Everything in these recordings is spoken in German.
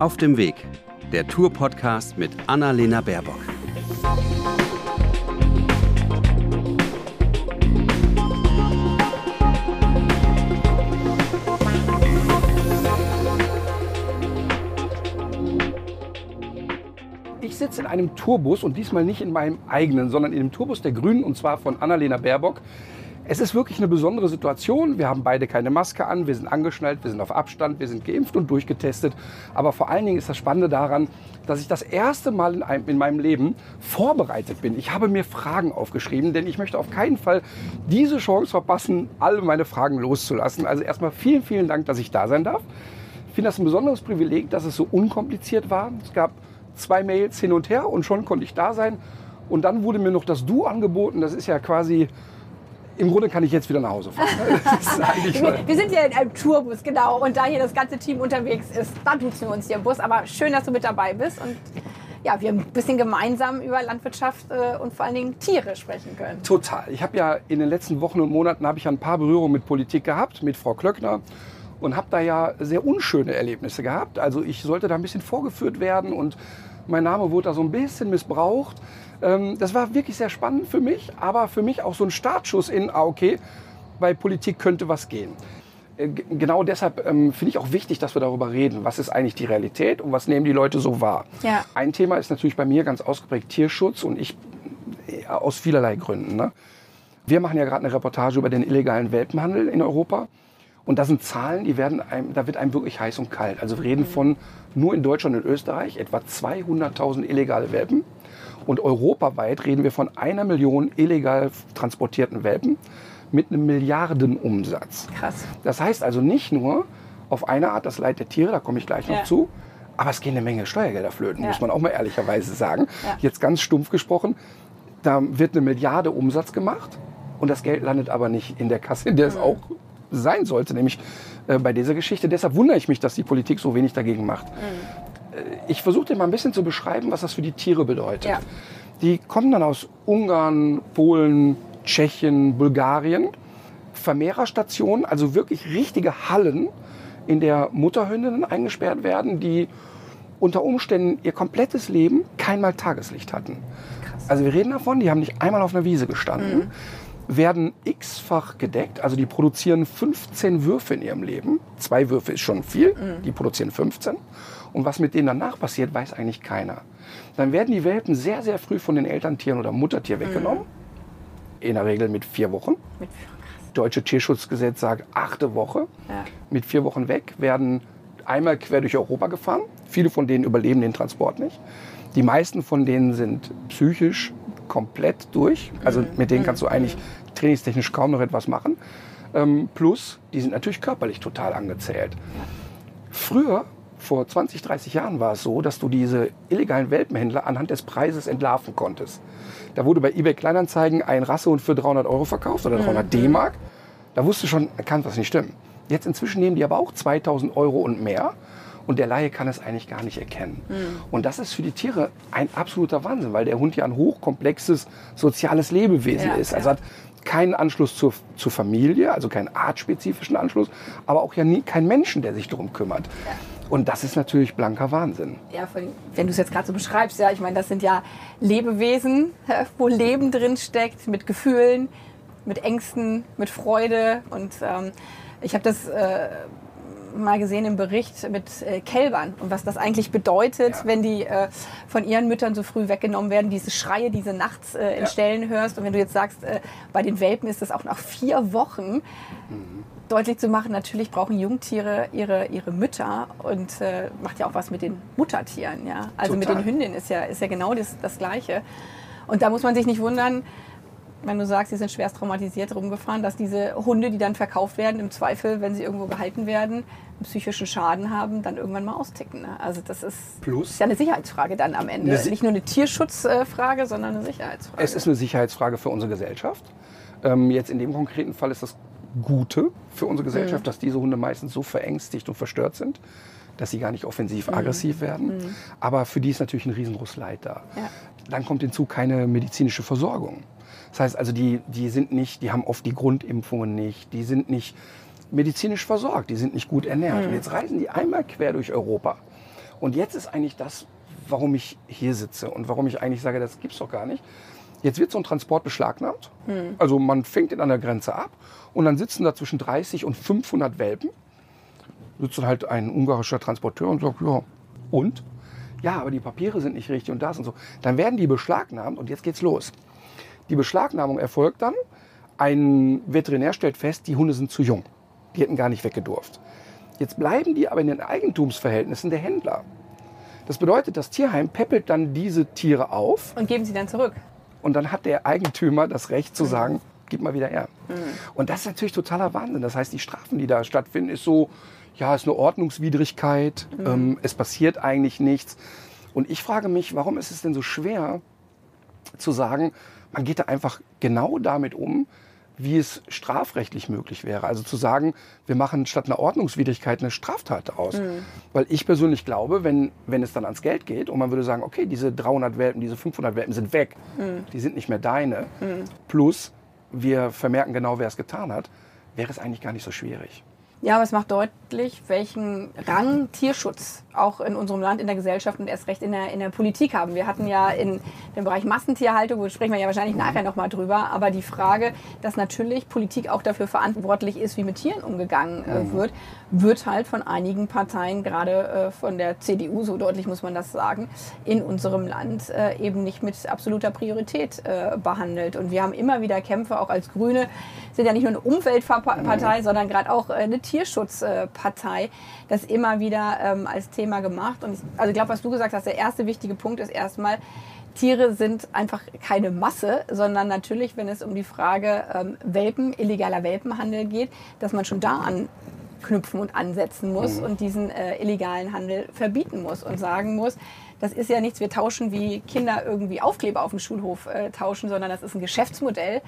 Auf dem Weg, der Tour-Podcast mit Annalena Baerbock. Ich sitze in einem Tourbus und diesmal nicht in meinem eigenen, sondern in dem Tourbus der Grünen und zwar von Annalena Baerbock. Es ist wirklich eine besondere Situation. Wir haben beide keine Maske an, wir sind angeschnallt, wir sind auf Abstand, wir sind geimpft und durchgetestet. Aber vor allen Dingen ist das Spannende daran, dass ich das erste Mal in, einem, in meinem Leben vorbereitet bin. Ich habe mir Fragen aufgeschrieben, denn ich möchte auf keinen Fall diese Chance verpassen, alle meine Fragen loszulassen. Also erstmal vielen, vielen Dank, dass ich da sein darf. Ich finde das ein besonderes Privileg, dass es so unkompliziert war. Es gab zwei Mails hin und her und schon konnte ich da sein. Und dann wurde mir noch das Du angeboten. Das ist ja quasi im Grunde kann ich jetzt wieder nach Hause fahren. wir, wir, sind ja in einem Tourbus, genau. Und da hier das ganze Team unterwegs ist, da duzen wir uns hier im Bus. Aber schön, dass du mit dabei bist und ja, wir ein bisschen gemeinsam über Landwirtschaft äh, und vor allen Dingen Tiere sprechen können. Total. Ich habe ja in den letzten Wochen und Monaten habe ich ein paar Berührungen mit Politik gehabt, mit Frau Klöckner und habe da ja sehr unschöne Erlebnisse gehabt. Also ich sollte da ein bisschen vorgeführt werden und mein Name wurde da so ein bisschen missbraucht. Ähm, das war wirklich sehr spannend für mich, aber für mich auch so ein Startschuss in, ah, okay, bei Politik könnte was gehen. Äh, genau deshalb ähm, finde ich auch wichtig, dass wir darüber reden. Was ist eigentlich die Realität und was nehmen die Leute so wahr? Ja. Ein Thema ist natürlich bei mir ganz ausgeprägt Tierschutz und ich äh, aus vielerlei Gründen. Ne? Wir machen ja gerade eine Reportage über den illegalen Welpenhandel in Europa. Und das sind Zahlen, die werden einem, da wird einem wirklich heiß und kalt. Also wir reden von nur in Deutschland und Österreich etwa 200.000 illegale Welpen. Und europaweit reden wir von einer Million illegal transportierten Welpen mit einem Milliardenumsatz. Krass. Das heißt also nicht nur auf eine Art das Leid der Tiere, da komme ich gleich noch ja. zu, aber es gehen eine Menge Steuergelder flöten, ja. muss man auch mal ehrlicherweise sagen. Ja. Jetzt ganz stumpf gesprochen, da wird eine Milliarde Umsatz gemacht und das Geld landet aber nicht in der Kasse, in der es mhm. auch sein sollte, nämlich äh, bei dieser Geschichte. Deshalb wundere ich mich, dass die Politik so wenig dagegen macht. Mhm ich versuche dir mal ein bisschen zu beschreiben, was das für die Tiere bedeutet. Ja. Die kommen dann aus Ungarn, Polen, Tschechien, Bulgarien. Vermehrerstationen, also wirklich richtige Hallen, in der Mutterhündinnen eingesperrt werden, die unter Umständen ihr komplettes Leben keinmal Tageslicht hatten. Krass. Also wir reden davon, die haben nicht einmal auf einer Wiese gestanden, mhm. werden x-fach gedeckt, also die produzieren 15 Würfe in ihrem Leben. Zwei Würfe ist schon viel, mhm. die produzieren 15. Und was mit denen danach passiert, weiß eigentlich keiner. Dann werden die Welpen sehr, sehr früh von den Elterntieren oder Muttertier weggenommen. Mhm. In der Regel mit vier Wochen. Mit vier, Deutsche Tierschutzgesetz sagt achte Woche. Ja. Mit vier Wochen weg werden einmal quer durch Europa gefahren. Viele von denen überleben den Transport nicht. Die meisten von denen sind psychisch komplett durch. Also mhm. mit denen kannst du eigentlich trainingstechnisch kaum noch etwas machen. Ähm, plus, die sind natürlich körperlich total angezählt. Früher vor 20, 30 Jahren war es so, dass du diese illegalen Welpenhändler anhand des Preises entlarven konntest. Da wurde bei eBay Kleinanzeigen ein Rassehund für 300 Euro verkauft oder 300 mhm. D-Mark. Da wusste schon, kann was nicht stimmen. Jetzt inzwischen nehmen die aber auch 2000 Euro und mehr. Und der Laie kann es eigentlich gar nicht erkennen. Mhm. Und das ist für die Tiere ein absoluter Wahnsinn, weil der Hund ja ein hochkomplexes soziales Lebewesen ja, ist. Also hat keinen Anschluss zur, zur Familie, also keinen artspezifischen Anschluss, aber auch ja nie keinen Menschen, der sich darum kümmert. Ja. Und das ist natürlich blanker Wahnsinn. Ja, wenn du es jetzt gerade so beschreibst, ja, ich meine, das sind ja Lebewesen, wo Leben drin steckt, mit Gefühlen, mit Ängsten, mit Freude. Und ähm, ich habe das äh, mal gesehen im Bericht mit äh, Kälbern und was das eigentlich bedeutet, ja. wenn die äh, von ihren Müttern so früh weggenommen werden, diese Schreie, diese nachts äh, in ja. Ställen hörst. Und wenn du jetzt sagst, äh, bei den Welpen ist das auch nach vier Wochen. Mhm. Deutlich zu machen, natürlich brauchen Jungtiere ihre, ihre Mütter und äh, macht ja auch was mit den Muttertieren. Ja? Also Total. mit den Hündinnen ist ja, ist ja genau das, das Gleiche. Und da muss man sich nicht wundern, wenn du sagst, sie sind schwerst traumatisiert rumgefahren, dass diese Hunde, die dann verkauft werden, im Zweifel, wenn sie irgendwo gehalten werden, einen psychischen Schaden haben, dann irgendwann mal austicken. Ne? Also das ist, Plus, ist ja eine Sicherheitsfrage dann am Ende. Nicht nur eine Tierschutzfrage, sondern eine Sicherheitsfrage. Es ist eine Sicherheitsfrage für unsere Gesellschaft. Ähm, jetzt in dem konkreten Fall ist das Gute für unsere Gesellschaft, mhm. dass diese Hunde meistens so verängstigt und verstört sind, dass sie gar nicht offensiv mhm. aggressiv werden. Mhm. Aber für die ist natürlich ein riesengroßes Leid da. Ja. Dann kommt hinzu keine medizinische Versorgung. Das heißt also, die, die sind nicht, die haben oft die Grundimpfungen nicht, die sind nicht medizinisch versorgt, die sind nicht gut ernährt. Mhm. Und jetzt reisen die einmal quer durch Europa Und jetzt ist eigentlich das, warum ich hier sitze und warum ich eigentlich sage, das gibt's doch gar nicht. Jetzt wird so ein Transport beschlagnahmt. Hm. Also man fängt ihn an der Grenze ab und dann sitzen da zwischen 30 und 500 Welpen. Sitzt dann halt ein ungarischer Transporteur und sagt, ja, und? Ja, aber die Papiere sind nicht richtig und das und so. Dann werden die beschlagnahmt und jetzt geht's los. Die Beschlagnahmung erfolgt dann. Ein Veterinär stellt fest, die Hunde sind zu jung. Die hätten gar nicht weggedurft. Jetzt bleiben die aber in den Eigentumsverhältnissen der Händler. Das bedeutet, das Tierheim peppelt dann diese Tiere auf. Und geben sie dann zurück. Und dann hat der Eigentümer das Recht zu sagen, gib mal wieder her. Mhm. Und das ist natürlich totaler Wahnsinn. Das heißt, die Strafen, die da stattfinden, ist so, ja, ist eine Ordnungswidrigkeit. Mhm. Ähm, es passiert eigentlich nichts. Und ich frage mich, warum ist es denn so schwer zu sagen, man geht da einfach genau damit um, wie es strafrechtlich möglich wäre. Also zu sagen, wir machen statt einer Ordnungswidrigkeit eine Straftat aus. Mhm. Weil ich persönlich glaube, wenn, wenn es dann ans Geld geht und man würde sagen, okay, diese 300 Welpen, diese 500 Welpen sind weg, mhm. die sind nicht mehr deine, mhm. plus wir vermerken genau, wer es getan hat, wäre es eigentlich gar nicht so schwierig. Ja, aber es macht deutlich, welchen Rang Tierschutz auch in unserem Land, in der Gesellschaft und erst recht in der, in der Politik haben. Wir hatten ja in dem Bereich Massentierhaltung, wo sprechen wir ja wahrscheinlich nachher nochmal drüber, aber die Frage, dass natürlich Politik auch dafür verantwortlich ist, wie mit Tieren umgegangen äh, mhm. wird, wird halt von einigen Parteien, gerade äh, von der CDU, so deutlich muss man das sagen, in unserem Land äh, eben nicht mit absoluter Priorität äh, behandelt. Und wir haben immer wieder Kämpfe, auch als Grüne, sind ja nicht nur eine Umweltpartei, mhm. sondern gerade auch eine Tierschutzpartei, das immer wieder ähm, als Thema gemacht. Und ich, also ich glaube, was du gesagt hast, der erste wichtige Punkt ist erstmal, Tiere sind einfach keine Masse, sondern natürlich, wenn es um die Frage ähm, Welpen, illegaler Welpenhandel geht, dass man schon da anknüpfen und ansetzen muss mhm. und diesen äh, illegalen Handel verbieten muss und sagen muss, das ist ja nichts, wir tauschen wie Kinder irgendwie Aufkleber auf dem Schulhof äh, tauschen, sondern das ist ein Geschäftsmodell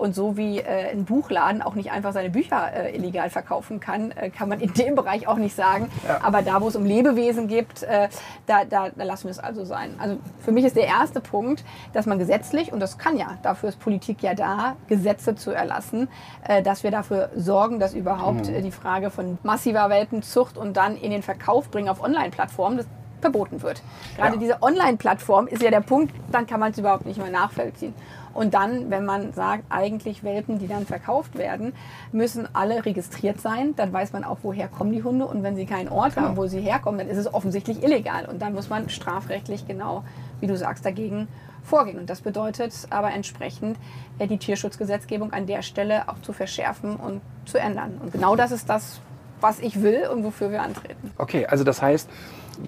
und so wie äh, ein Buchladen auch nicht einfach seine Bücher äh, illegal verkaufen kann, äh, kann man in dem Bereich auch nicht sagen. Ja. Aber da, wo es um Lebewesen geht, äh, da, da, da, lassen wir es also sein. Also für mich ist der erste Punkt, dass man gesetzlich, und das kann ja, dafür ist Politik ja da, Gesetze zu erlassen, äh, dass wir dafür sorgen, dass überhaupt mhm. Äh, die Frage von massiver Welpenzucht und dann in den Verkauf bringen auf Online-Plattformen, verboten wird. Gerade ja. diese Online-Plattform ist ja der Punkt, dann kann man es überhaupt nicht mehr nachvollziehen. Und dann, wenn man sagt, eigentlich Welpen, die dann verkauft werden, müssen alle registriert sein. Dann weiß man auch, woher kommen die Hunde. Und wenn sie keinen Ort genau. haben, wo sie herkommen, dann ist es offensichtlich illegal. Und dann muss man strafrechtlich genau, wie du sagst, dagegen vorgehen. Und das bedeutet aber entsprechend, äh, die Tierschutzgesetzgebung an der Stelle auch zu verschärfen und zu ändern. Und genau das ist das, was ich will und wofür wir antreten. Okay, also das heißt,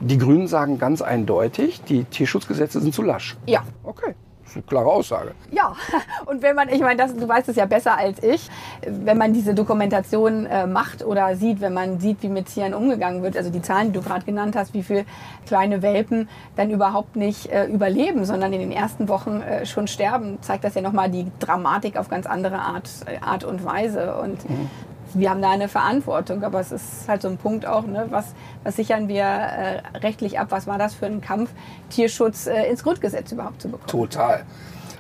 die Grünen sagen ganz eindeutig, die Tierschutzgesetze sind zu lasch. Ja. Okay eine klare Aussage. Ja, und wenn man, ich meine, das, du weißt es ja besser als ich, wenn man diese Dokumentation äh, macht oder sieht, wenn man sieht, wie mit Tieren umgegangen wird, also die Zahlen, die du gerade genannt hast, wie viele kleine Welpen dann überhaupt nicht äh, überleben, sondern in den ersten Wochen äh, schon sterben, zeigt das ja nochmal die Dramatik auf ganz andere Art, äh, Art und Weise. Und mhm wir haben da eine Verantwortung, aber es ist halt so ein Punkt auch, ne, was, was sichern wir äh, rechtlich ab? Was war das für ein Kampf, Tierschutz äh, ins Grundgesetz überhaupt zu bekommen? Total.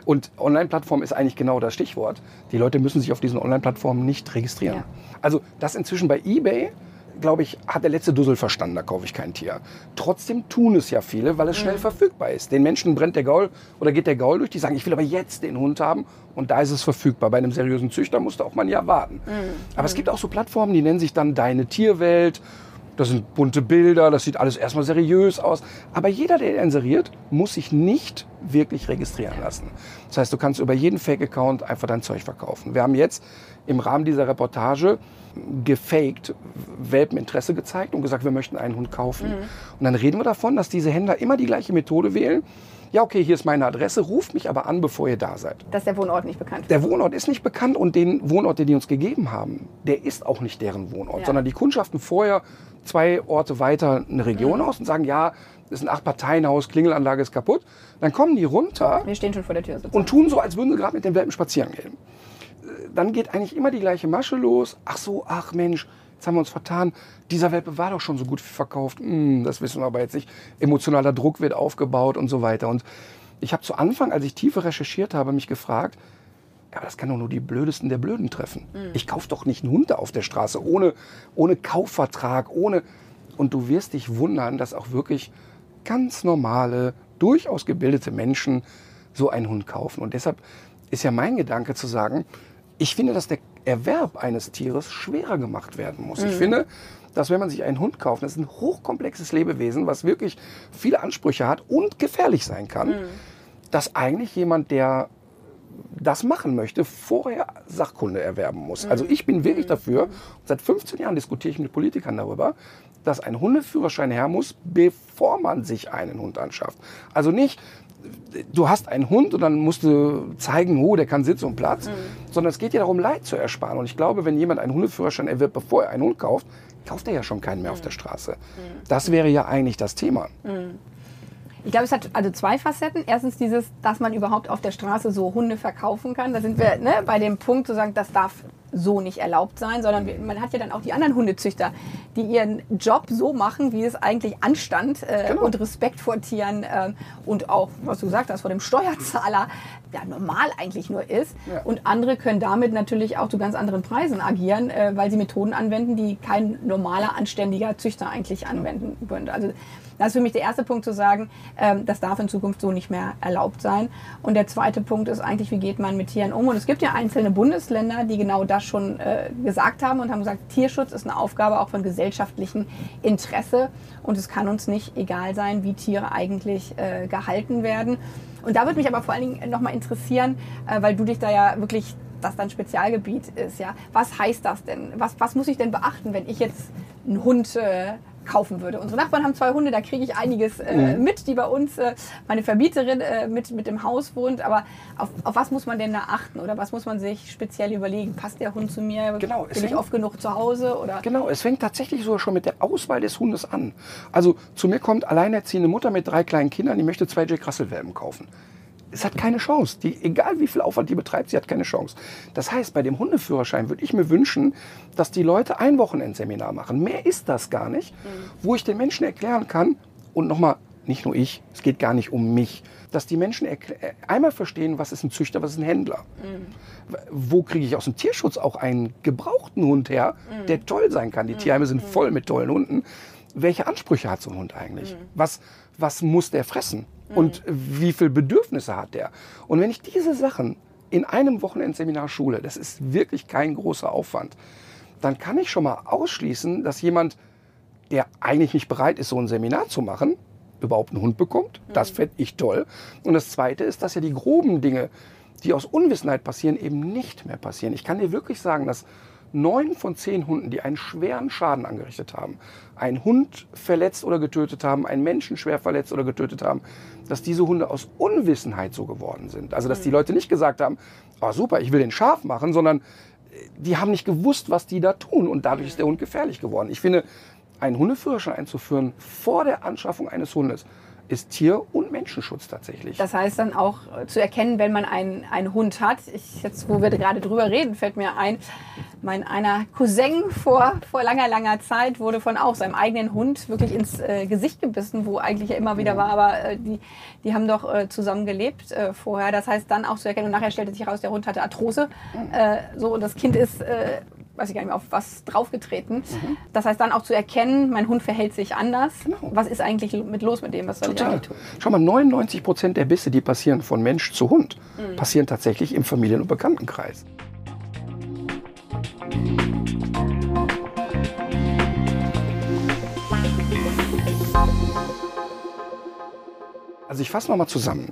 Und Online-Plattform ist eigentlich genau das Stichwort. Die Leute müssen sich auf diesen Online-Plattformen nicht registrieren. Ja. Also das inzwischen bei eBay glaube ich, hat der letzte Dussel verstanden, da kaufe ich kein Tier. Trotzdem tun es ja viele, weil es schnell mhm. verfügbar ist. Den Menschen brennt der Gaul oder geht der Gaul durch, die sagen, ich will aber jetzt den Hund haben und da ist es verfügbar. Bei einem seriösen Züchter musst du auch mal ein Jahr warten. Mhm. Aber es gibt auch so Plattformen, die nennen sich dann Deine Tierwelt. Das sind bunte Bilder, das sieht alles erstmal seriös aus. Aber jeder, der inseriert, muss sich nicht wirklich registrieren lassen. Das heißt, du kannst über jeden Fake-Account einfach dein Zeug verkaufen. Wir haben jetzt im Rahmen dieser Reportage gefaked Welpeninteresse gezeigt und gesagt, wir möchten einen Hund kaufen. Mhm. Und dann reden wir davon, dass diese Händler immer die gleiche Methode wählen. Ja, okay, hier ist meine Adresse, ruft mich aber an, bevor ihr da seid. Dass der Wohnort nicht bekannt ist. Der Wohnort ist nicht bekannt und den Wohnort, den die uns gegeben haben, der ist auch nicht deren Wohnort, ja. sondern die kundschaften vorher zwei Orte weiter eine Region mhm. aus und sagen, ja, das ist ein Acht-Parteien-Haus, Klingelanlage ist kaputt. Dann kommen die runter. Wir stehen schon vor der Tür. Sozusagen. Und tun so, als würden sie gerade mit den Welpen spazieren gehen dann geht eigentlich immer die gleiche Masche los. Ach so, ach Mensch, jetzt haben wir uns vertan. Dieser Welpe war doch schon so gut verkauft. Hm, das wissen wir aber jetzt nicht. Emotionaler Druck wird aufgebaut und so weiter. Und ich habe zu Anfang, als ich tiefer recherchiert habe, mich gefragt, ja, aber das kann doch nur die Blödesten der Blöden treffen. Mhm. Ich kaufe doch nicht einen Hund auf der Straße ohne, ohne Kaufvertrag, ohne. Und du wirst dich wundern, dass auch wirklich ganz normale, durchaus gebildete Menschen so einen Hund kaufen. Und deshalb ist ja mein Gedanke zu sagen, ich finde, dass der Erwerb eines Tieres schwerer gemacht werden muss. Mhm. Ich finde, dass wenn man sich einen Hund kauft, das ist ein hochkomplexes Lebewesen, was wirklich viele Ansprüche hat und gefährlich sein kann, mhm. dass eigentlich jemand, der das machen möchte, vorher Sachkunde erwerben muss. Also ich bin wirklich mhm. dafür, seit 15 Jahren diskutiere ich mit Politikern darüber, dass ein Hundeführerschein her muss, bevor man sich einen Hund anschafft. Also nicht, du hast einen Hund und dann musst du zeigen, oh, der kann Sitz und Platz, mhm. sondern es geht ja darum, Leid zu ersparen. Und ich glaube, wenn jemand einen Hundeführerschein erwirbt, bevor er einen Hund kauft, kauft er ja schon keinen mehr mhm. auf der Straße. Mhm. Das wäre ja eigentlich das Thema. Ich glaube, es hat also zwei Facetten. Erstens dieses, dass man überhaupt auf der Straße so Hunde verkaufen kann. Da sind wir ne, bei dem Punkt zu sagen, das darf so nicht erlaubt sein, sondern man hat ja dann auch die anderen Hundezüchter, die ihren Job so machen, wie es eigentlich Anstand äh, genau. und Respekt vor Tieren äh, und auch, was du gesagt hast, vor dem Steuerzahler ja normal eigentlich nur ist. Ja. Und andere können damit natürlich auch zu ganz anderen Preisen agieren, äh, weil sie Methoden anwenden, die kein normaler, anständiger Züchter eigentlich anwenden würde. Also das ist für mich der erste Punkt zu sagen, ähm, das darf in Zukunft so nicht mehr erlaubt sein. Und der zweite Punkt ist eigentlich, wie geht man mit Tieren um? Und es gibt ja einzelne Bundesländer, die genau das schon äh, gesagt haben und haben gesagt, Tierschutz ist eine Aufgabe auch von gesellschaftlichem Interesse. Und es kann uns nicht egal sein, wie Tiere eigentlich äh, gehalten werden. Und da würde mich aber vor allen Dingen nochmal interessieren, äh, weil du dich da ja wirklich das dein Spezialgebiet ist, ja. Was heißt das denn? Was, was muss ich denn beachten, wenn ich jetzt einen Hund äh, kaufen würde. Unsere Nachbarn haben zwei Hunde, da kriege ich einiges äh, mhm. mit, die bei uns, äh, meine Vermieterin äh, mit, mit dem Haus wohnt. Aber auf, auf was muss man denn da achten oder was muss man sich speziell überlegen? Passt der Hund zu mir? Genau, Bin ich oft genug zu Hause? Oder? Genau, es fängt tatsächlich sogar schon mit der Auswahl des Hundes an. Also zu mir kommt alleinerziehende Mutter mit drei kleinen Kindern, die möchte zwei Jack Russell-Welpen kaufen es hat keine Chance. Die, egal wie viel Aufwand die betreibt, sie hat keine Chance. Das heißt, bei dem Hundeführerschein würde ich mir wünschen, dass die Leute ein Wochenendseminar machen. Mehr ist das gar nicht, wo ich den Menschen erklären kann, und nochmal, nicht nur ich, es geht gar nicht um mich, dass die Menschen einmal verstehen, was ist ein Züchter, was ist ein Händler. Wo kriege ich aus dem Tierschutz auch einen gebrauchten Hund her, der toll sein kann. Die Tierheime sind voll mit tollen Hunden. Welche Ansprüche hat so ein Hund eigentlich? Was, was muss der fressen? Und wie viel Bedürfnisse hat der. Und wenn ich diese Sachen in einem Wochenendseminar schule, das ist wirklich kein großer Aufwand, dann kann ich schon mal ausschließen, dass jemand, der eigentlich nicht bereit ist, so ein Seminar zu machen, überhaupt einen Hund bekommt. Das mhm. fände ich toll. Und das Zweite ist, dass ja die groben Dinge, die aus Unwissenheit passieren, eben nicht mehr passieren. Ich kann dir wirklich sagen, dass neun von zehn Hunden, die einen schweren Schaden angerichtet haben, einen Hund verletzt oder getötet haben, einen Menschen schwer verletzt oder getötet haben, dass diese Hunde aus Unwissenheit so geworden sind. Also dass die mhm. Leute nicht gesagt haben, oh super, ich will den scharf machen, sondern äh, die haben nicht gewusst, was die da tun und dadurch ist der Hund gefährlich geworden. Ich finde, einen Hundeführerschein einzuführen vor der Anschaffung eines Hundes ist Tier- und Menschenschutz tatsächlich. Das heißt dann auch äh, zu erkennen, wenn man einen, einen Hund hat. Ich, jetzt, wo wir gerade drüber reden, fällt mir ein, mein einer Cousin vor, vor langer, langer Zeit wurde von auch seinem eigenen Hund wirklich ins äh, Gesicht gebissen, wo eigentlich ja immer wieder war, aber äh, die, die haben doch äh, zusammen gelebt äh, vorher. Das heißt dann auch zu erkennen und nachher stellte sich heraus, der Hund hatte Arthrose. Äh, so und das Kind ist weiß ich gar nicht mehr, auf was draufgetreten. Mhm. Das heißt dann auch zu erkennen, mein Hund verhält sich anders. Genau. Was ist eigentlich mit los mit dem? Was soll Total. ich tun? Schau mal, 99 Prozent der Bisse, die passieren von Mensch zu Hund, mhm. passieren tatsächlich im Familien- und Bekanntenkreis. Also ich fasse nochmal zusammen.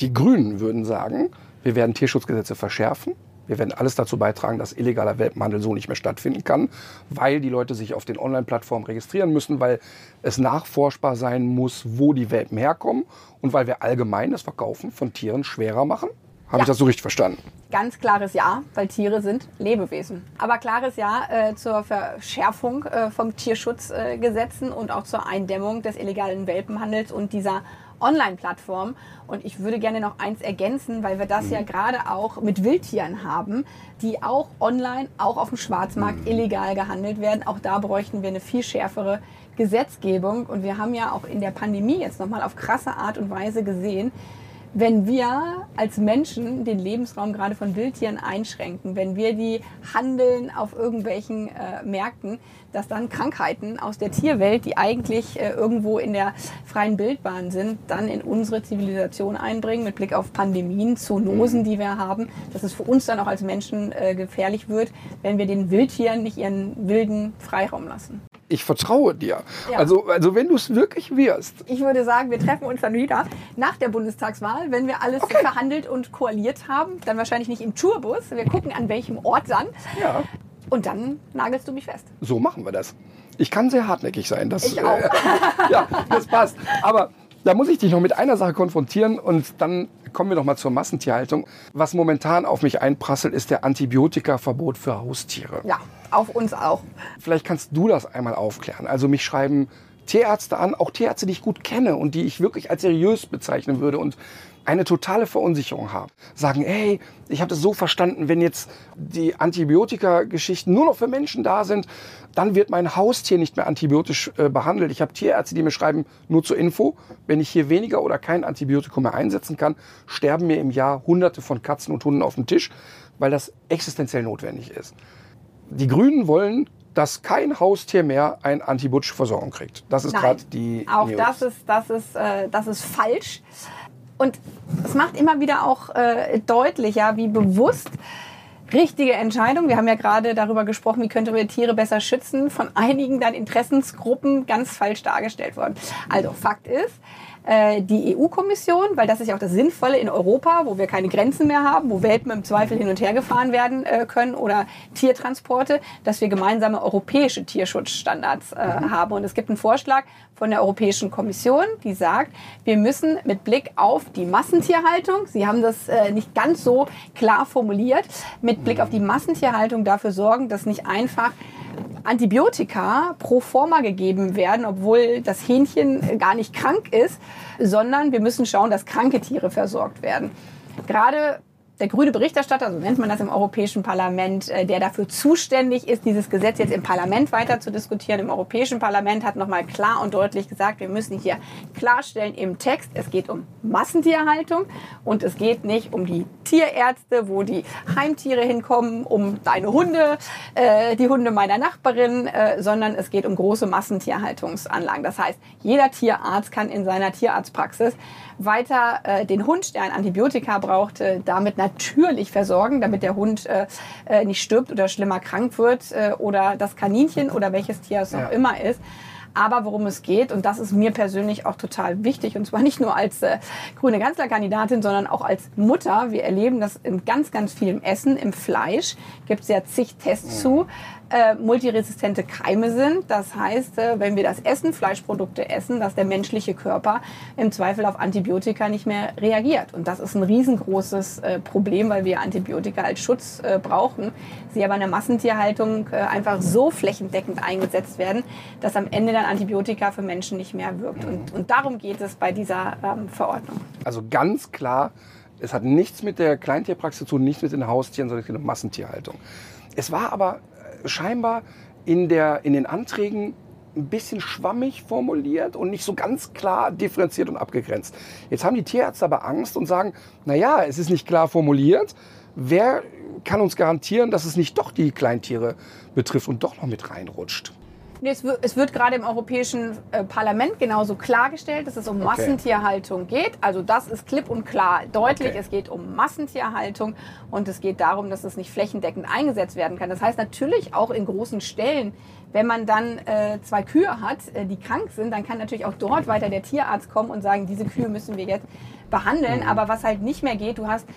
Die Grünen würden sagen, wir werden Tierschutzgesetze verschärfen. Wir werden alles dazu beitragen, dass illegaler Welpenhandel so nicht mehr stattfinden kann, weil die Leute sich auf den Online-Plattformen registrieren müssen, weil es nachforschbar sein muss, wo die Welpen herkommen und weil wir allgemein das Verkaufen von Tieren schwerer machen. Habe ja. ich das so richtig verstanden? Ganz klares Ja, weil Tiere sind Lebewesen. Aber klares Ja äh, zur Verschärfung äh, vom Tierschutzgesetzen äh, und auch zur Eindämmung des illegalen Welpenhandels und dieser Online-Plattform. Und ich würde gerne noch eins ergänzen, weil wir das mhm. ja gerade auch mit Wildtieren haben, die auch online, auch auf dem Schwarzmarkt mhm. illegal gehandelt werden. Auch da bräuchten wir eine viel schärfere Gesetzgebung. Und wir haben ja auch in der Pandemie jetzt nochmal auf krasse Art und Weise gesehen, wenn wir als Menschen den Lebensraum gerade von Wildtieren einschränken, wenn wir die handeln auf irgendwelchen äh, Märkten, dass dann Krankheiten aus der Tierwelt, die eigentlich äh, irgendwo in der freien Bildbahn sind, dann in unsere Zivilisation einbringen, mit Blick auf Pandemien, Zoonosen, mhm. die wir haben, dass es für uns dann auch als Menschen äh, gefährlich wird, wenn wir den Wildtieren nicht ihren wilden Freiraum lassen ich vertraue dir. Ja. Also, also wenn du es wirklich wirst. Ich würde sagen, wir treffen uns dann wieder nach der Bundestagswahl, wenn wir alles okay. verhandelt und koaliert haben. Dann wahrscheinlich nicht im Tourbus. Wir gucken, an welchem Ort dann. Ja. Und dann nagelst du mich fest. So machen wir das. Ich kann sehr hartnäckig sein. Das, ich auch. Äh, ja, das passt. Aber da muss ich dich noch mit einer Sache konfrontieren und dann kommen wir noch mal zur Massentierhaltung. Was momentan auf mich einprasselt, ist der Antibiotikaverbot für Haustiere. Ja, auf uns auch. Vielleicht kannst du das einmal aufklären. Also mich schreiben Tierärzte an, auch Tierärzte, die ich gut kenne und die ich wirklich als seriös bezeichnen würde und eine totale Verunsicherung haben. Sagen, hey, ich habe das so verstanden, wenn jetzt die Antibiotika-Geschichten nur noch für Menschen da sind, dann wird mein Haustier nicht mehr antibiotisch äh, behandelt. Ich habe Tierärzte, die mir schreiben, nur zur Info, wenn ich hier weniger oder kein Antibiotikum mehr einsetzen kann, sterben mir im Jahr Hunderte von Katzen und Hunden auf dem Tisch, weil das existenziell notwendig ist. Die Grünen wollen dass kein Haustier mehr eine antibiotische Versorgung kriegt. Das ist gerade die. Auch News. das ist, das, ist, äh, das ist falsch. Und es macht immer wieder auch äh, deutlich, ja, wie bewusst richtige Entscheidung. Wir haben ja gerade darüber gesprochen, wie könnte man Tiere besser schützen, von einigen dann Interessensgruppen ganz falsch dargestellt worden. Also Fakt ist, äh, die EU-Kommission, weil das ist ja auch das Sinnvolle in Europa, wo wir keine Grenzen mehr haben, wo Welpen im Zweifel hin und her gefahren werden äh, können oder Tiertransporte, dass wir gemeinsame europäische Tierschutzstandards äh, mhm. haben. Und es gibt einen Vorschlag von der Europäischen Kommission, die sagt, wir müssen mit Blick auf die Massentierhaltung, Sie haben das äh, nicht ganz so klar formuliert, mit Blick auf die Massentierhaltung dafür sorgen, dass nicht einfach Antibiotika pro forma gegeben werden, obwohl das Hähnchen gar nicht krank ist, sondern wir müssen schauen, dass kranke Tiere versorgt werden. Gerade der grüne Berichterstatter, so nennt man das im Europäischen Parlament, äh, der dafür zuständig ist, dieses Gesetz jetzt im Parlament weiter zu diskutieren. Im Europäischen Parlament hat nochmal klar und deutlich gesagt, wir müssen hier klarstellen im Text, es geht um Massentierhaltung und es geht nicht um die Tierärzte, wo die Heimtiere hinkommen, um deine Hunde, äh, die Hunde meiner Nachbarin, äh, sondern es geht um große Massentierhaltungsanlagen. Das heißt, jeder Tierarzt kann in seiner Tierarztpraxis weiter äh, den Hund, der ein Antibiotika braucht, äh, damit natürlich versorgen, damit der Hund äh, äh, nicht stirbt oder schlimmer krank wird äh, oder das Kaninchen oder welches Tier es ja. auch immer ist. Aber worum es geht, und das ist mir persönlich auch total wichtig, und zwar nicht nur als äh, grüne Kanzlerkandidatin, sondern auch als Mutter. Wir erleben das in ganz, ganz vielem Essen, im Fleisch gibt es ja zig Tests mhm. zu äh, multiresistente Keime sind. Das heißt, äh, wenn wir das essen, Fleischprodukte essen, dass der menschliche Körper im Zweifel auf Antibiotika nicht mehr reagiert. Und das ist ein riesengroßes äh, Problem, weil wir Antibiotika als Schutz äh, brauchen. Sie aber in der Massentierhaltung äh, einfach so flächendeckend eingesetzt werden, dass am Ende dann Antibiotika für Menschen nicht mehr wirkt. Und, und darum geht es bei dieser ähm, Verordnung. Also ganz klar, es hat nichts mit der Kleintierpraxis zu tun, nichts mit den Haustieren, sondern mit der Massentierhaltung. Es war aber scheinbar in, der, in den Anträgen ein bisschen schwammig formuliert und nicht so ganz klar differenziert und abgegrenzt. Jetzt haben die Tierärzte aber Angst und sagen, naja, es ist nicht klar formuliert. Wer kann uns garantieren, dass es nicht doch die Kleintiere betrifft und doch noch mit reinrutscht? Nee, es, wird, es wird gerade im Europäischen äh, Parlament genauso klargestellt, dass es um okay. Massentierhaltung geht. Also das ist klipp und klar deutlich. Okay. Es geht um Massentierhaltung und es geht darum, dass es nicht flächendeckend eingesetzt werden kann. Das heißt natürlich auch in großen Stellen, wenn man dann äh, zwei Kühe hat, äh, die krank sind, dann kann natürlich auch dort weiter der Tierarzt kommen und sagen, diese Kühe müssen wir jetzt behandeln. Mhm. Aber was halt nicht mehr geht, du hast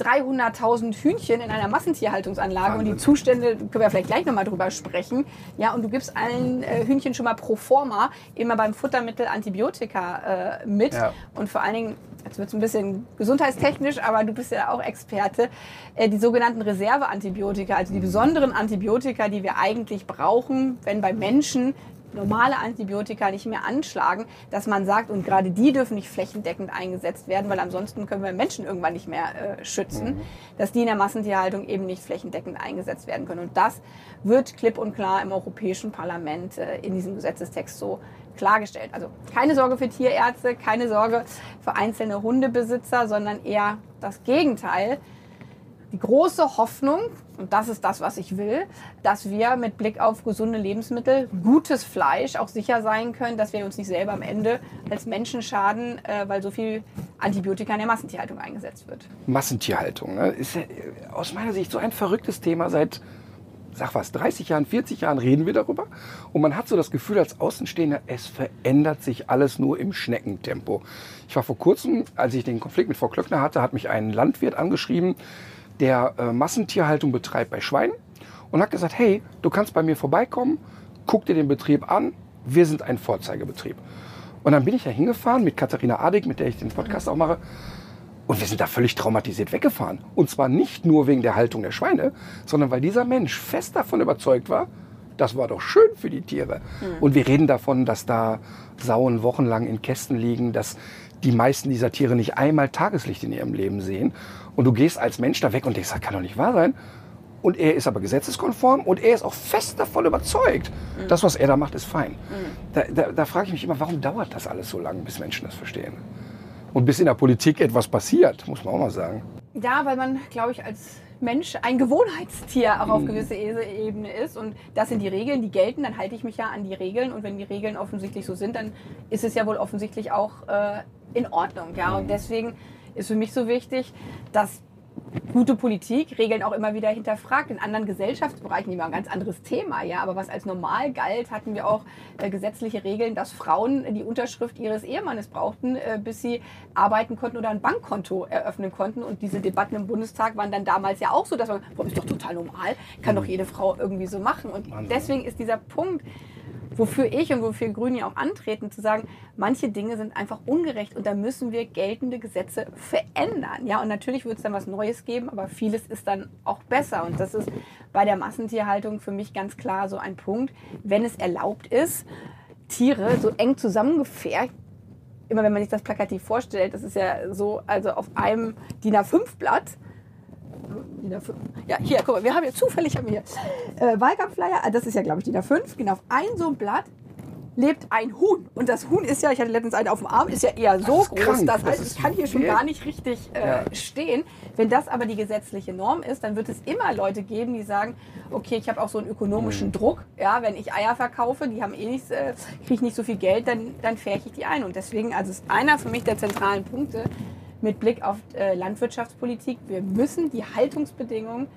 300.000 Hühnchen in einer Massentierhaltungsanlage Wahnsinn. und die Zustände, können wir vielleicht gleich nochmal drüber sprechen. Ja, und du gibst allen äh, Hühnchen schon mal pro forma immer beim Futtermittel Antibiotika äh, mit. Ja. Und vor allen Dingen, jetzt wird es ein bisschen gesundheitstechnisch, aber du bist ja auch Experte, äh, die sogenannten Reserveantibiotika, also die besonderen Antibiotika, die wir eigentlich brauchen, wenn bei Menschen normale Antibiotika nicht mehr anschlagen, dass man sagt, und gerade die dürfen nicht flächendeckend eingesetzt werden, weil ansonsten können wir Menschen irgendwann nicht mehr äh, schützen, mhm. dass die in der Massentierhaltung eben nicht flächendeckend eingesetzt werden können. Und das wird klipp und klar im Europäischen Parlament äh, in diesem Gesetzestext so klargestellt. Also keine Sorge für Tierärzte, keine Sorge für einzelne Hundebesitzer, sondern eher das Gegenteil. Die große Hoffnung, und das ist das, was ich will, dass wir mit Blick auf gesunde Lebensmittel, gutes Fleisch auch sicher sein können, dass wir uns nicht selber am Ende als Menschen schaden, äh, weil so viel Antibiotika in der Massentierhaltung eingesetzt wird. Massentierhaltung ne? ist ja aus meiner Sicht so ein verrücktes Thema seit sag was, 30 Jahren, 40 Jahren reden wir darüber. Und man hat so das Gefühl als Außenstehender, es verändert sich alles nur im Schneckentempo. Ich war vor kurzem, als ich den Konflikt mit Frau Klöckner hatte, hat mich ein Landwirt angeschrieben, der äh, Massentierhaltung betreibt bei Schweinen und hat gesagt, hey, du kannst bei mir vorbeikommen, guck dir den Betrieb an, wir sind ein Vorzeigebetrieb. Und dann bin ich da hingefahren mit Katharina Adig, mit der ich den Podcast auch mache. Und wir sind da völlig traumatisiert weggefahren. Und zwar nicht nur wegen der Haltung der Schweine, sondern weil dieser Mensch fest davon überzeugt war, das war doch schön für die Tiere. Mhm. Und wir reden davon, dass da Sauen wochenlang in Kästen liegen, dass die meisten dieser Tiere nicht einmal Tageslicht in ihrem Leben sehen. Und du gehst als Mensch da weg und denkst, das kann doch nicht wahr sein. Und er ist aber gesetzeskonform und er ist auch fest davon überzeugt, mhm. das, was er da macht, ist fein. Mhm. Da, da, da frage ich mich immer, warum dauert das alles so lange, bis Menschen das verstehen? Und bis in der Politik etwas passiert, muss man auch mal sagen. Ja, weil man, glaube ich, als Mensch ein Gewohnheitstier auch auf mhm. gewisse Ebene ist. Und das sind die Regeln, die gelten. Dann halte ich mich ja an die Regeln. Und wenn die Regeln offensichtlich so sind, dann ist es ja wohl offensichtlich auch äh, in Ordnung. Ja? Und mhm. deswegen ist für mich so wichtig, dass gute Politik Regeln auch immer wieder hinterfragt. In anderen Gesellschaftsbereichen immer ein ganz anderes Thema, ja. Aber was als normal galt, hatten wir auch äh, gesetzliche Regeln, dass Frauen die Unterschrift ihres Ehemannes brauchten, äh, bis sie arbeiten konnten oder ein Bankkonto eröffnen konnten. Und diese Debatten im Bundestag waren dann damals ja auch so, dass man, boah, ist doch total normal, kann mhm. doch jede Frau irgendwie so machen. Und deswegen ist dieser Punkt, wofür ich und wofür Grüne ja auch antreten, zu sagen, manche Dinge sind einfach ungerecht und da müssen wir geltende Gesetze verändern. Ja, und natürlich wird es dann was Neues geben, aber vieles ist dann auch besser. Und das ist bei der Massentierhaltung für mich ganz klar so ein Punkt, wenn es erlaubt ist, Tiere so eng zusammengefärbt immer wenn man sich das plakativ vorstellt, das ist ja so, also auf einem DIN A5-Blatt DIN A5. Ja, hier, guck mal, wir haben hier zufällig haben wir hier äh, Wahlkampfflyer. Ah, das ist ja, glaube ich, DIN A5. Genau, auf ein so ein Blatt lebt ein Huhn. Und das Huhn ist ja, ich hatte letztens einen auf dem Arm, ist ja eher so das groß. Krank. Das heißt, ich kann hier schon gar nicht richtig äh, ja. stehen. Wenn das aber die gesetzliche Norm ist, dann wird es immer Leute geben, die sagen, okay, ich habe auch so einen ökonomischen mhm. Druck. Ja, wenn ich Eier verkaufe, die haben eh nichts, äh, kriege ich nicht so viel Geld, dann, dann färche ich die ein. Und deswegen, also ist einer für mich der zentralen Punkte, mit Blick auf äh, Landwirtschaftspolitik. Wir müssen die Haltungsbedingungen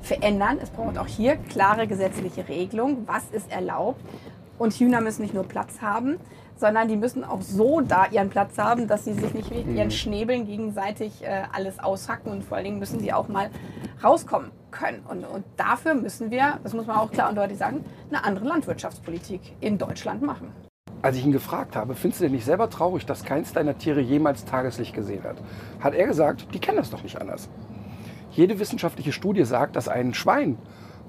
verändern. Es braucht auch hier klare gesetzliche Regelungen, was ist erlaubt. Und Hühner müssen nicht nur Platz haben, sondern die müssen auch so da ihren Platz haben, dass sie sich nicht mit ihren mhm. Schnäbeln gegenseitig äh, alles aushacken. Und vor allen Dingen müssen sie auch mal rauskommen können. Und, und dafür müssen wir, das muss man auch klar und deutlich sagen, eine andere Landwirtschaftspolitik in Deutschland machen als ich ihn gefragt habe, findest du denn nicht selber traurig, dass keins deiner Tiere jemals Tageslicht gesehen hat? Hat er gesagt, die kennen das doch nicht anders. Jede wissenschaftliche Studie sagt, dass ein Schwein,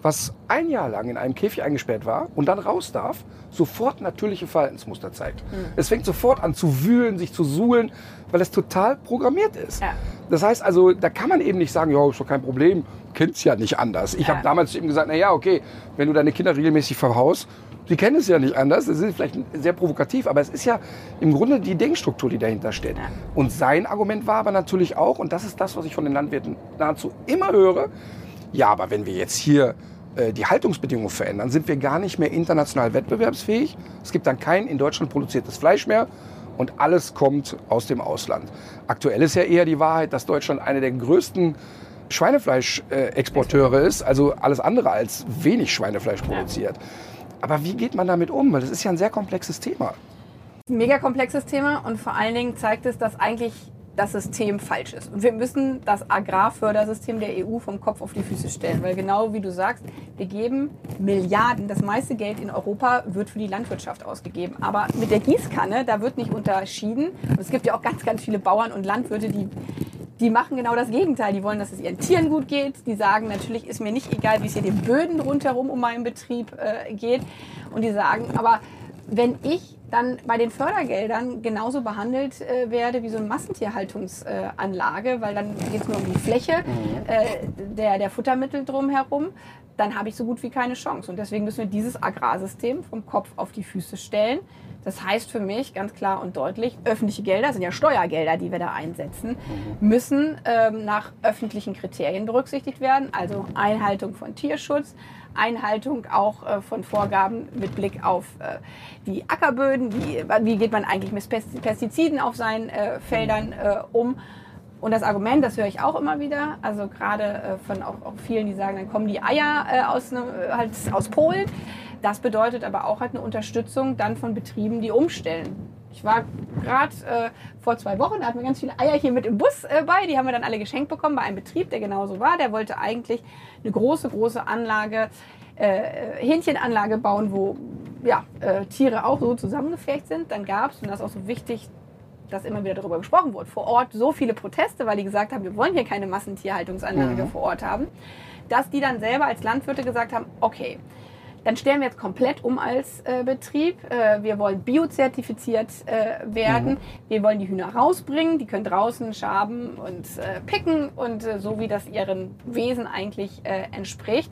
was ein Jahr lang in einem Käfig eingesperrt war und dann raus darf, sofort natürliche Verhaltensmuster zeigt. Mhm. Es fängt sofort an zu wühlen, sich zu suhlen, weil es total programmiert ist. Ja. Das heißt also, da kann man eben nicht sagen, ja, ist doch kein Problem, kennt's ja nicht anders. Ich ja. habe damals ihm gesagt, na ja, okay, wenn du deine Kinder regelmäßig verhaust, Sie kennen es ja nicht anders. Das ist vielleicht sehr provokativ, aber es ist ja im Grunde die Denkstruktur, die dahinter steht. Und sein Argument war aber natürlich auch, und das ist das, was ich von den Landwirten nahezu immer höre, ja, aber wenn wir jetzt hier äh, die Haltungsbedingungen verändern, sind wir gar nicht mehr international wettbewerbsfähig. Es gibt dann kein in Deutschland produziertes Fleisch mehr und alles kommt aus dem Ausland. Aktuell ist ja eher die Wahrheit, dass Deutschland eine der größten Schweinefleischexporteure ist, also alles andere als wenig Schweinefleisch produziert. Aber wie geht man damit um? Weil das ist ja ein sehr komplexes Thema. Ein mega komplexes Thema und vor allen Dingen zeigt es, dass eigentlich das System falsch ist. Und wir müssen das Agrarfördersystem der EU vom Kopf auf die Füße stellen, weil genau wie du sagst, wir geben Milliarden, das meiste Geld in Europa wird für die Landwirtschaft ausgegeben. Aber mit der Gießkanne, da wird nicht unterschieden. Und es gibt ja auch ganz, ganz viele Bauern und Landwirte, die die machen genau das Gegenteil. Die wollen, dass es ihren Tieren gut geht. Die sagen, natürlich ist mir nicht egal, wie es hier den Böden rundherum um meinen Betrieb äh, geht. Und die sagen, aber wenn ich dann bei den Fördergeldern genauso behandelt äh, werde wie so eine Massentierhaltungsanlage, äh, weil dann geht es nur um die Fläche mhm. äh, der, der Futtermittel drumherum, dann habe ich so gut wie keine Chance. Und deswegen müssen wir dieses Agrarsystem vom Kopf auf die Füße stellen. Das heißt für mich ganz klar und deutlich, öffentliche Gelder, sind ja Steuergelder, die wir da einsetzen, müssen ähm, nach öffentlichen Kriterien berücksichtigt werden. Also Einhaltung von Tierschutz, Einhaltung auch äh, von Vorgaben mit Blick auf äh, die Ackerböden, wie, geht man eigentlich mit Pestiziden auf seinen äh, Feldern um. Und das Argument, das höre ich auch immer wieder, also gerade von auch, vielen, die sagen, dann kommen die Eier aus, ne, halt aus Polen. Das bedeutet aber auch halt eine Unterstützung dann von Betrieben, die umstellen. Ich war gerade äh, vor zwei Wochen, da hatten wir ganz viele Eier hier mit im Bus äh, bei. Die haben wir dann alle geschenkt bekommen bei einem Betrieb, der genauso war. Der wollte eigentlich eine große, große Anlage, äh, Hähnchenanlage bauen, wo ja, äh, Tiere auch so zusammengefärbt sind. Dann gab es, und das ist auch so wichtig, dass immer wieder darüber gesprochen wurde, vor Ort so viele Proteste, weil die gesagt haben, wir wollen hier keine Massentierhaltungsanlage mhm. vor Ort haben, dass die dann selber als Landwirte gesagt haben, okay, dann stellen wir jetzt komplett um als äh, Betrieb. Äh, wir wollen biozertifiziert äh, werden. Mhm. Wir wollen die Hühner rausbringen. Die können draußen schaben und äh, picken und äh, so wie das ihren Wesen eigentlich äh, entspricht.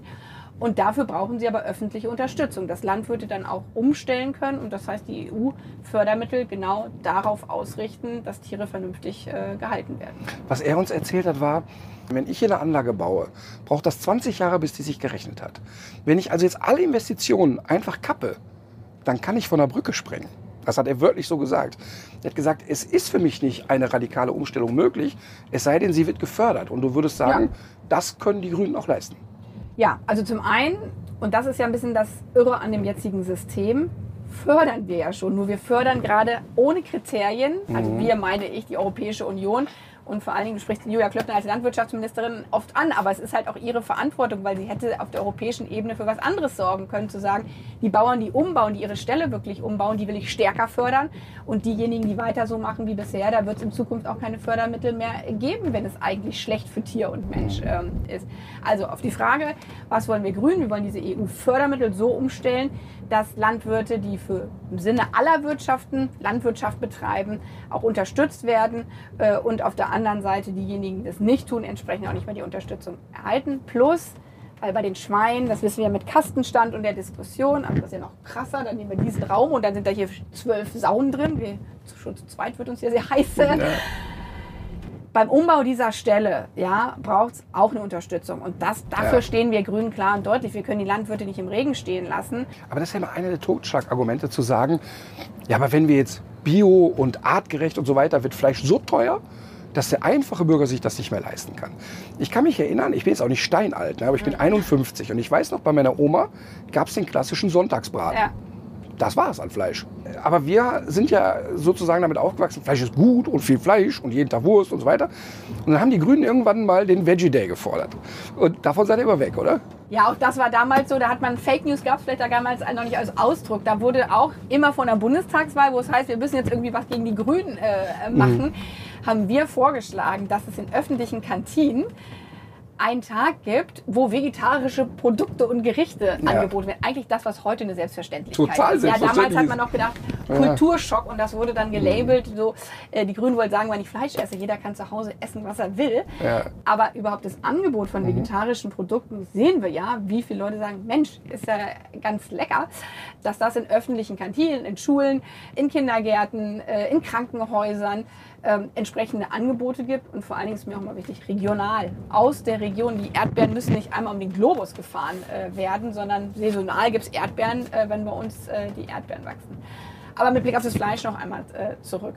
Und dafür brauchen sie aber öffentliche Unterstützung, dass Landwirte dann auch umstellen können und das heißt die EU-Fördermittel genau darauf ausrichten, dass Tiere vernünftig äh, gehalten werden. Was er uns erzählt hat, war, wenn ich hier eine Anlage baue, braucht das 20 Jahre, bis die sich gerechnet hat. Wenn ich also jetzt alle Investitionen einfach kappe, dann kann ich von der Brücke sprengen. Das hat er wörtlich so gesagt. Er hat gesagt, es ist für mich nicht eine radikale Umstellung möglich, es sei denn, sie wird gefördert. Und du würdest sagen, ja. das können die Grünen auch leisten. Ja, also zum einen, und das ist ja ein bisschen das Irre an dem jetzigen System, fördern wir ja schon. Nur wir fördern gerade ohne Kriterien, also mhm. wir meine ich, die Europäische Union, und vor allen Dingen spricht Julia Klöckner als Landwirtschaftsministerin oft an, aber es ist halt auch ihre Verantwortung, weil sie hätte auf der europäischen Ebene für was anderes sorgen können, zu sagen, die Bauern, die umbauen, die ihre Ställe wirklich umbauen, die will ich stärker fördern und diejenigen, die weiter so machen wie bisher, da wird es in Zukunft auch keine Fördermittel mehr geben, wenn es eigentlich schlecht für Tier und Mensch ähm, ist. Also auf die Frage, was wollen wir grün? Wir wollen diese EU-Fördermittel so umstellen, dass Landwirte, die für im Sinne aller Wirtschaften Landwirtschaft betreiben, auch unterstützt werden äh, und auf der anderen Seite diejenigen, die das nicht tun, entsprechend auch nicht mehr die Unterstützung erhalten. Plus, weil bei den Schweinen, das wissen wir mit Kastenstand und der Diskussion, aber das ist ja noch krasser, dann nehmen wir diesen Raum und dann sind da hier zwölf Sauen drin. Wir, schon zu zweit wird uns hier sehr heiß. Ja beim Umbau dieser Stelle ja, braucht es auch eine Unterstützung. Und das, dafür ja. stehen wir Grünen klar und deutlich. Wir können die Landwirte nicht im Regen stehen lassen. Aber das ist ja immer einer der Totschlagargumente zu sagen, ja, aber wenn wir jetzt bio und artgerecht und so weiter, wird Fleisch so teuer, dass der einfache Bürger sich das nicht mehr leisten kann. Ich kann mich erinnern, ich bin jetzt auch nicht steinalt, ne, aber ich bin 51 und ich weiß noch, bei meiner Oma gab es den klassischen Sonntagsbraten. Ja das war es an Fleisch. Aber wir sind ja sozusagen damit aufgewachsen, Fleisch ist gut und viel Fleisch und jeden Tag Wurst und so weiter. Und dann haben die Grünen irgendwann mal den Veggie Day gefordert. Und davon seid ihr immer weg, oder? Ja, auch das war damals so, da hat man Fake News, gab es vielleicht da damals noch nicht als Ausdruck. Da wurde auch immer von der Bundestagswahl, wo es heißt, wir müssen jetzt irgendwie was gegen die Grünen äh, machen, mhm. haben wir vorgeschlagen, dass es in öffentlichen Kantinen einen Tag gibt, wo vegetarische Produkte und Gerichte ja. angeboten werden. Eigentlich das, was heute eine Selbstverständlichkeit Total ist. Ja, damals hat man noch gedacht, Kulturschock und das wurde dann gelabelt. So, äh, die Grünen wollten sagen, wenn ich Fleisch esse, jeder kann zu Hause essen, was er will. Ja. Aber überhaupt das Angebot von mhm. vegetarischen Produkten sehen wir ja, wie viele Leute sagen, Mensch, ist ja ganz lecker, dass das in öffentlichen Kantinen, in Schulen, in Kindergärten, äh, in Krankenhäusern ähm, entsprechende Angebote gibt und vor allen Dingen ist mir auch mal wichtig, regional, aus der Region. Die Erdbeeren müssen nicht einmal um den Globus gefahren äh, werden, sondern saisonal gibt es Erdbeeren, äh, wenn bei uns äh, die Erdbeeren wachsen. Aber mit Blick auf das Fleisch noch einmal äh, zurück.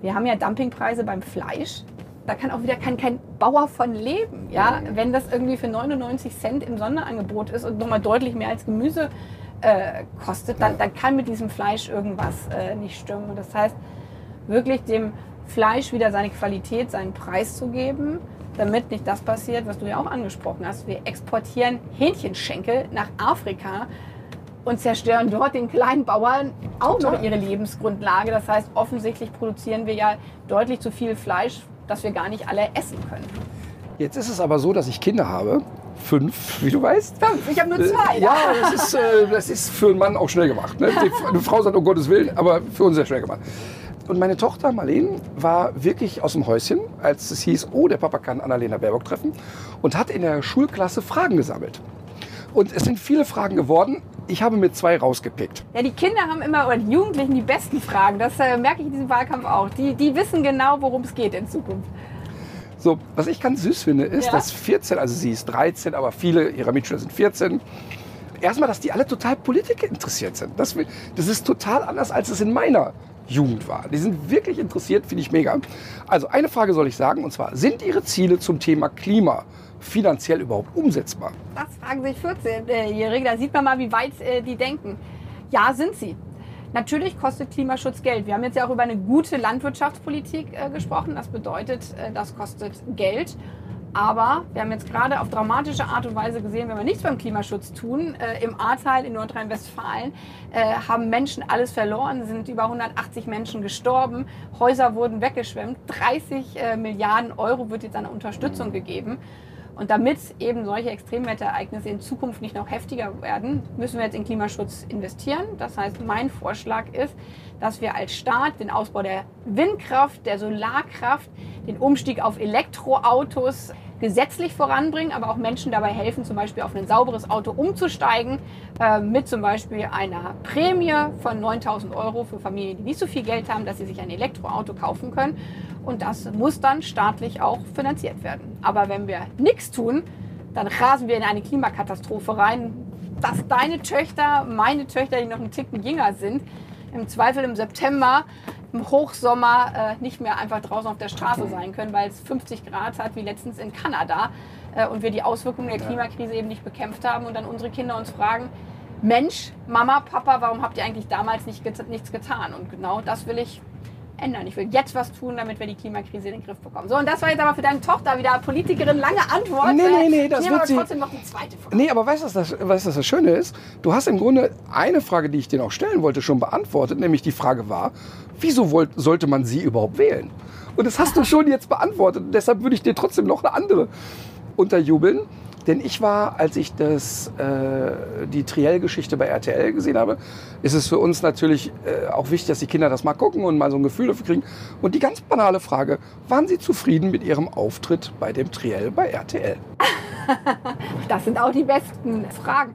Wir haben ja Dumpingpreise beim Fleisch. Da kann auch wieder kein, kein Bauer von leben. Ja? Wenn das irgendwie für 99 Cent im Sonderangebot ist und nochmal deutlich mehr als Gemüse äh, kostet, dann, dann kann mit diesem Fleisch irgendwas äh, nicht stimmen. Und das heißt, wirklich dem Fleisch wieder seine Qualität, seinen Preis zu geben, damit nicht das passiert, was du ja auch angesprochen hast. Wir exportieren Hähnchenschenkel nach Afrika und zerstören dort den kleinen Bauern auch noch ihre Lebensgrundlage. Das heißt, offensichtlich produzieren wir ja deutlich zu viel Fleisch, das wir gar nicht alle essen können. Jetzt ist es aber so, dass ich Kinder habe. Fünf, wie du weißt. Fünf, ich habe nur zwei. Äh, ja, das ist, äh, das ist für einen Mann auch schnell gemacht. Ne? Die, eine Frau sagt, um Gottes Willen, aber für uns sehr schnell gemacht. Und meine Tochter Marlene war wirklich aus dem Häuschen, als es hieß, oh, der Papa kann Annalena Baerbock treffen und hat in der Schulklasse Fragen gesammelt. Und es sind viele Fragen geworden, ich habe mir zwei rausgepickt. Ja, die Kinder haben immer, oder die Jugendlichen, die besten Fragen. Das äh, merke ich in diesem Wahlkampf auch. Die, die wissen genau, worum es geht in Zukunft. So, was ich ganz süß finde, ist, ja. dass 14, also sie ist 13, aber viele ihrer Mitschüler sind 14. Erstmal, dass die alle total Politik interessiert sind. Das, das ist total anders, als es in meiner Jugend war. Die sind wirklich interessiert, finde ich mega. Also eine Frage soll ich sagen, und zwar, sind Ihre Ziele zum Thema Klima finanziell überhaupt umsetzbar? Das fragen sich 14-Jährige. Da sieht man mal, wie weit äh, die denken. Ja, sind sie. Natürlich kostet Klimaschutz Geld. Wir haben jetzt ja auch über eine gute Landwirtschaftspolitik äh, gesprochen. Das bedeutet, äh, das kostet Geld. Aber wir haben jetzt gerade auf dramatische Art und Weise gesehen, wenn wir nichts beim Klimaschutz tun, äh, im Ahrtal in Nordrhein-Westfalen äh, haben Menschen alles verloren, sind über 180 Menschen gestorben, Häuser wurden weggeschwemmt, 30 äh, Milliarden Euro wird jetzt an Unterstützung gegeben. Und damit eben solche Extremwetterereignisse in Zukunft nicht noch heftiger werden, müssen wir jetzt in Klimaschutz investieren. Das heißt, mein Vorschlag ist, dass wir als Staat den Ausbau der Windkraft, der Solarkraft, den Umstieg auf Elektroautos gesetzlich voranbringen, aber auch Menschen dabei helfen, zum Beispiel auf ein sauberes Auto umzusteigen, äh, mit zum Beispiel einer Prämie von 9000 Euro für Familien, die nicht so viel Geld haben, dass sie sich ein Elektroauto kaufen können. Und das muss dann staatlich auch finanziert werden. Aber wenn wir nichts tun, dann rasen wir in eine Klimakatastrophe rein, dass deine Töchter, meine Töchter, die noch einen Ticken jünger sind, im Zweifel im September, im Hochsommer äh, nicht mehr einfach draußen auf der Straße sein können, weil es 50 Grad hat, wie letztens in Kanada, äh, und wir die Auswirkungen der Klimakrise eben nicht bekämpft haben und dann unsere Kinder uns fragen, Mensch, Mama, Papa, warum habt ihr eigentlich damals nicht nichts getan? Und genau das will ich ändern. Ich will jetzt was tun, damit wir die Klimakrise in den Griff bekommen. So, und das war jetzt aber für deine Tochter wieder Politikerin lange Antwort. Nee, nee, nee, das ich wird aber sie... trotzdem noch die zweite Frage. Nee, aber weißt du, was das, weißt, das Schöne ist? Du hast im Grunde eine Frage, die ich dir noch stellen wollte, schon beantwortet. Nämlich die Frage war, wieso wollt, sollte man sie überhaupt wählen? Und das hast du schon jetzt beantwortet. Und deshalb würde ich dir trotzdem noch eine andere unterjubeln. Denn ich war, als ich das, äh, die Triell-Geschichte bei RTL gesehen habe, ist es für uns natürlich äh, auch wichtig, dass die Kinder das mal gucken und mal so ein Gefühl dafür kriegen. Und die ganz banale Frage, waren Sie zufrieden mit Ihrem Auftritt bei dem Triell bei RTL? das sind auch die besten Fragen.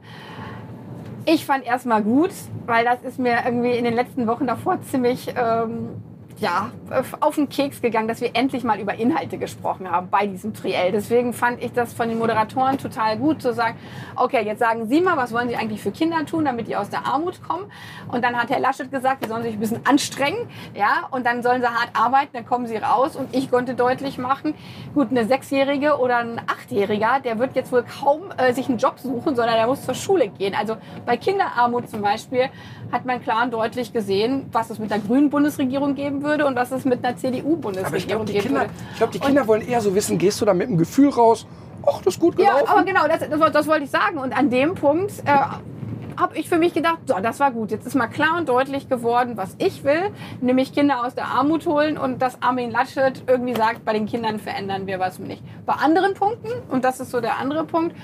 Ich fand erstmal gut, weil das ist mir irgendwie in den letzten Wochen davor ziemlich... Ähm ja, auf den Keks gegangen, dass wir endlich mal über Inhalte gesprochen haben bei diesem Triell. Deswegen fand ich das von den Moderatoren total gut zu sagen, okay, jetzt sagen Sie mal, was wollen Sie eigentlich für Kinder tun, damit die aus der Armut kommen? Und dann hat Herr Laschet gesagt, sie sollen sich ein bisschen anstrengen, ja, und dann sollen sie hart arbeiten, dann kommen sie raus. Und ich konnte deutlich machen, gut, eine Sechsjährige oder ein Achtjähriger, der wird jetzt wohl kaum äh, sich einen Job suchen, sondern der muss zur Schule gehen. Also bei Kinderarmut zum Beispiel hat man klar und deutlich gesehen, was es mit der grünen Bundesregierung geben würde und was es mit einer CDU-Bundesregierung geben Kinder, würde. Ich glaube, die Kinder und wollen eher so wissen, gehst du da mit dem Gefühl raus, ach, das ist gut gelaufen? Ja, aber genau, das, das, das wollte ich sagen. Und an dem Punkt äh, habe ich für mich gedacht, so, das war gut. Jetzt ist mal klar und deutlich geworden, was ich will, nämlich Kinder aus der Armut holen und dass Armin Laschet irgendwie sagt, bei den Kindern verändern wir was nicht. Bei anderen Punkten, und das ist so der andere Punkt,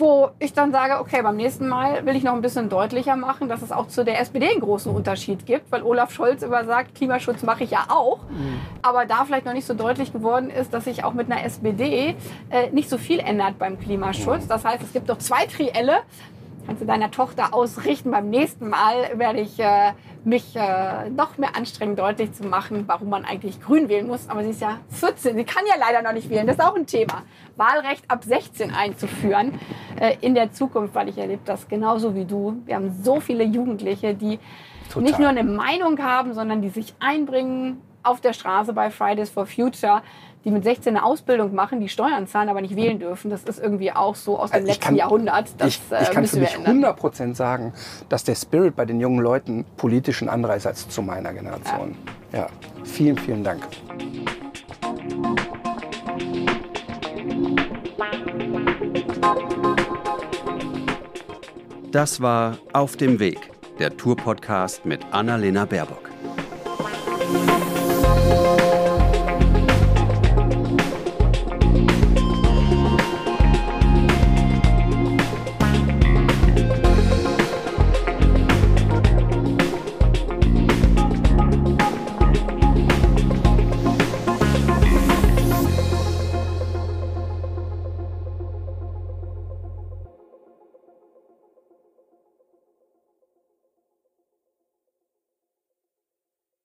wo ich dann sage, okay, beim nächsten Mal will ich noch ein bisschen deutlicher machen, dass es auch zu der SPD einen großen Unterschied gibt, weil Olaf Scholz immer sagt, Klimaschutz mache ich ja auch, mhm. aber da vielleicht noch nicht so deutlich geworden ist, dass sich auch mit einer SPD äh, nicht so viel ändert beim Klimaschutz. Das heißt, es gibt doch zwei Trielle, kannst du deiner Tochter ausrichten. Beim nächsten Mal werde ich äh, mich äh, noch mehr anstrengen, deutlich zu machen, warum man eigentlich grün wählen muss. Aber sie ist ja 14, sie kann ja leider noch nicht wählen. Das ist auch ein Thema. Wahlrecht ab 16 einzuführen äh, in der Zukunft, weil ich erlebe das genauso wie du. Wir haben so viele Jugendliche, die Total. nicht nur eine Meinung haben, sondern die sich einbringen auf der Straße bei Fridays for Future die mit 16 eine Ausbildung machen, die Steuern zahlen, aber nicht wählen dürfen. Das ist irgendwie auch so aus dem also letzten kann, Jahrhundert. Das ich, ich äh, kann für mich 100 Prozent sagen, dass der Spirit bei den jungen Leuten politischen anderer ist als zu meiner Generation. Ja, ja. vielen, vielen Dank. Das war Auf dem Weg, der Tour-Podcast mit Annalena Baerbock.